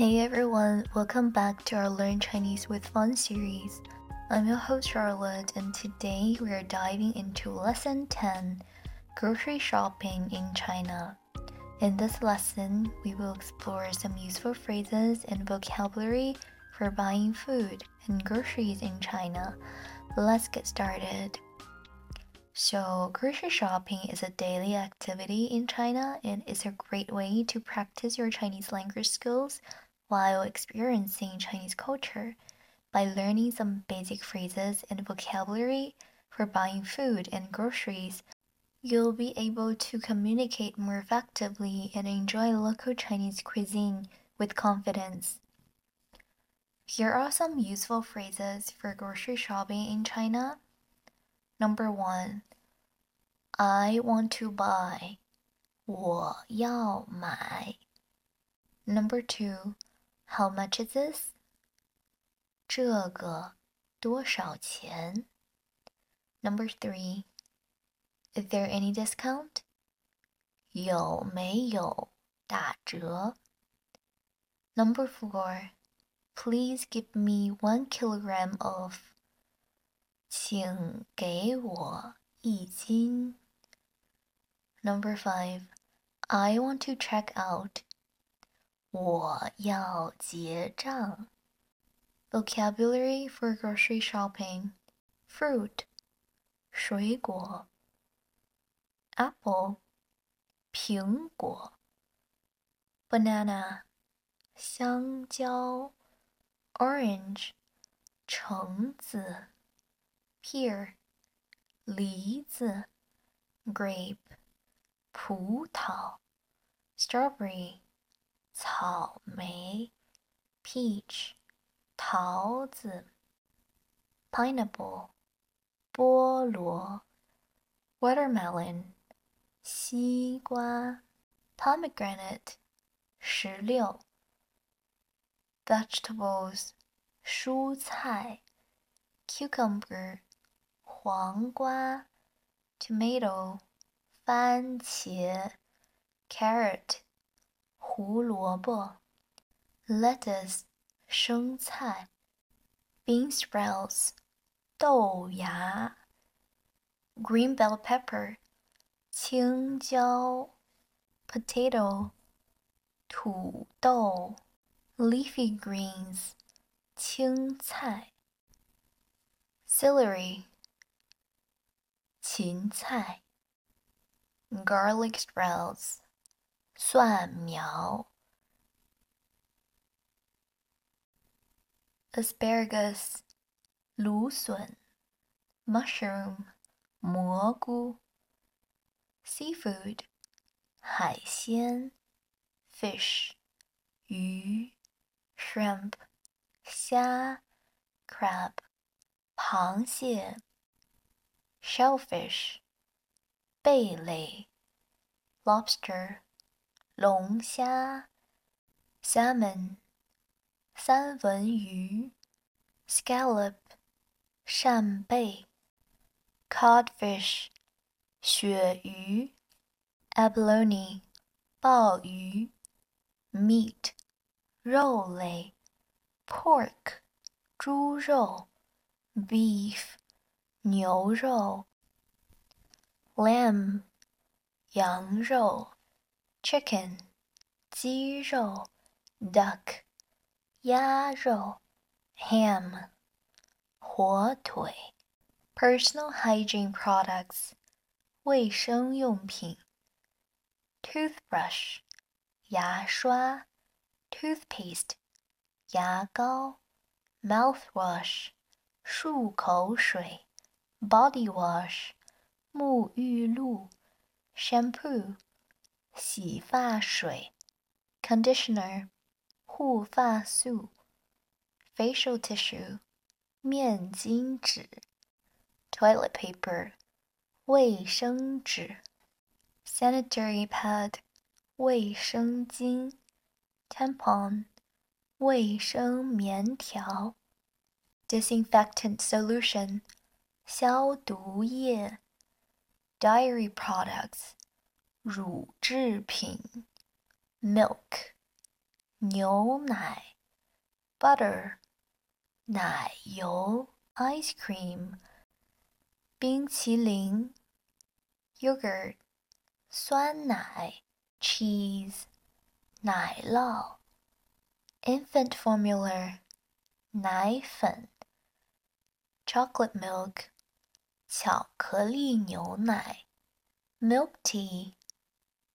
Hey everyone, welcome back to our Learn Chinese with Fun series. I'm your host Charlotte, and today we are diving into Lesson 10 Grocery Shopping in China. In this lesson, we will explore some useful phrases and vocabulary for buying food and groceries in China. Let's get started. So, grocery shopping is a daily activity in China and is a great way to practice your Chinese language skills while experiencing Chinese culture by learning some basic phrases and vocabulary for buying food and groceries. You'll be able to communicate more effectively and enjoy local Chinese cuisine with confidence. Here are some useful phrases for grocery shopping in China. Number one, I want to buy. 我要买. Number two, how much is this? 这个多少钱? Number three, is there any discount? 有没有打折? Number four, Please give me one kilogram of. 请给我一斤。Number five, I want to check out. 我要结账。Vocabulary for grocery shopping: fruit, 水果；apple, 苹果；banana, 香蕉。orange 橙子，pear 梨子，grape 葡萄，strawberry 草莓，peach 桃子，pineapple 菠萝，watermelon 西瓜，pomegranate 石榴。vegetables 蔬菜，cucumber 黄瓜，tomato 番茄，carrot 胡萝卜，lettuce 生菜，bean sprouts 豆芽，green bell pepper 青椒，potato 土豆。leafy greens 青菜 celery 芹菜 garlic sprouts 蒜苗 asparagus 芦笋 mushroom 蘑菇 seafood 海鲜 fish 鱼 shrimp 虾 crab 螃蟹 shellfish 贝类 lobster 龙虾 salmon 三文鱼 scallop 扇贝 codfish 鳕鱼 abalone 鲍鱼 meat 肉类，pork，猪肉；beef，牛肉；lamb，羊肉 ；chicken，鸡肉；duck，鸭肉；ham，火腿；personal hygiene products，卫生用品；toothbrush，牙刷。toothpaste 牙膏，mouthwash 漱口水，body wash 沐浴露，shampoo 洗发水，conditioner 护发素，facial tissue 面巾纸，toilet paper 卫生纸，sanitary pad 卫生巾。tampon 卫生棉条，disinfectant solution 消毒液，dairy products 乳制品，milk 牛奶，butter，奶油，ice cream，冰淇淋，yogurt，酸奶，cheese，奶酪，infant formula，奶粉，chocolate milk，巧克力牛奶，milk tea，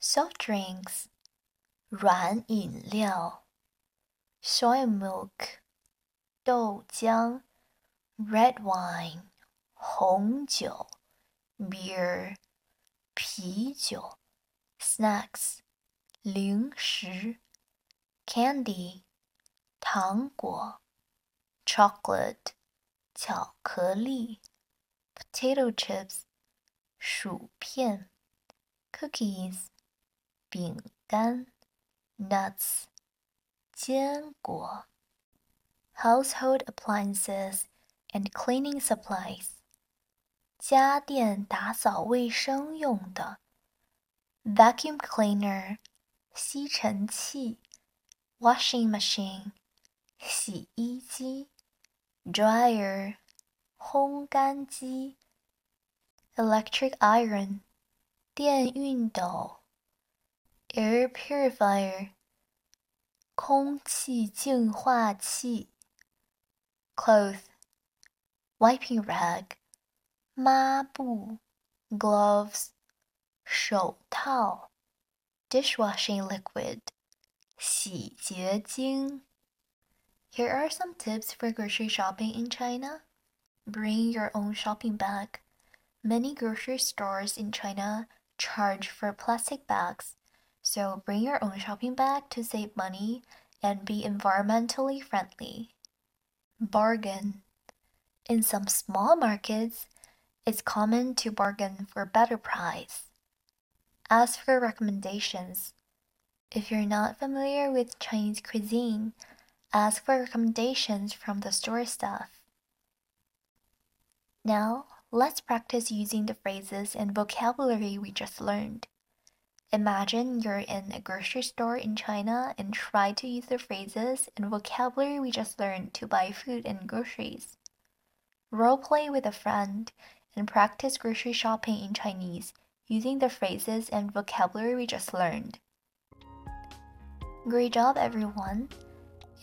，soft drinks。软饮料，soy milk，豆浆，red wine，红酒，beer，啤酒，snacks，零食，candy，糖果，chocolate，巧克力，potato chips，薯片，cookies， 饼干。nuts 坚果 household appliances and cleaning supplies 家电打扫卫生用的 vacuum cleaner 吸尘器 washing machine 洗衣机 dryer 烘干机 electric iron 电熨斗 air purifier 空气净化器 cloth wiping rag 抹布 gloves 手套 dishwashing liquid 洗洁精 Here are some tips for grocery shopping in China. Bring your own shopping bag. Many grocery stores in China charge for plastic bags so bring your own shopping bag to save money and be environmentally friendly. Bargain. In some small markets, it's common to bargain for better price. As for recommendations, if you're not familiar with Chinese cuisine, ask for recommendations from the store staff. Now, let's practice using the phrases and vocabulary we just learned. Imagine you're in a grocery store in China and try to use the phrases and vocabulary we just learned to buy food and groceries. Role play with a friend and practice grocery shopping in Chinese using the phrases and vocabulary we just learned. Great job, everyone!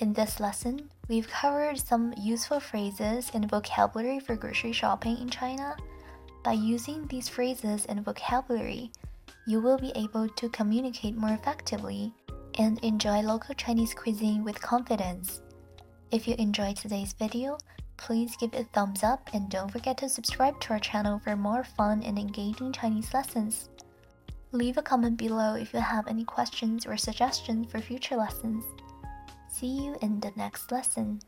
In this lesson, we've covered some useful phrases and vocabulary for grocery shopping in China. By using these phrases and vocabulary, you will be able to communicate more effectively and enjoy local Chinese cuisine with confidence. If you enjoyed today's video, please give it a thumbs up and don't forget to subscribe to our channel for more fun and engaging Chinese lessons. Leave a comment below if you have any questions or suggestions for future lessons. See you in the next lesson.